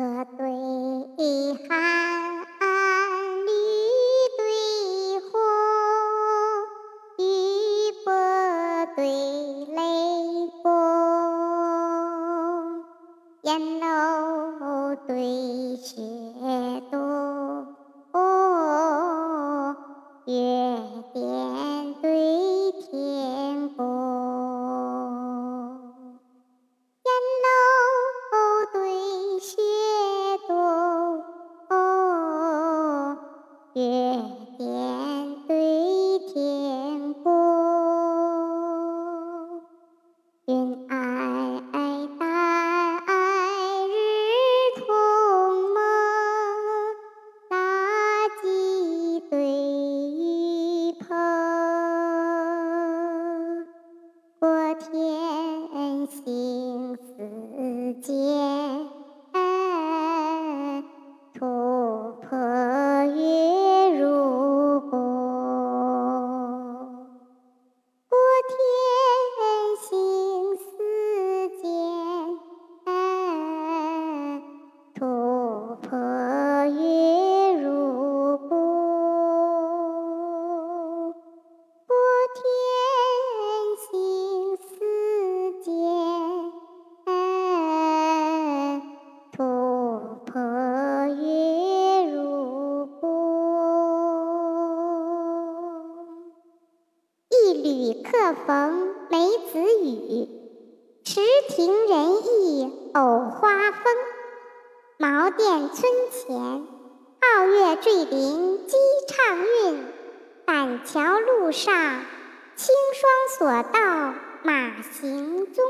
河对寒，绿对红，玉帛对雷公，烟楼对雪洞，月殿天心似箭，突破。云缕客逢梅子雨，池亭人意藕花风。茅店村前，皓月坠林鸡唱韵；板桥路上，清霜锁道马行踪。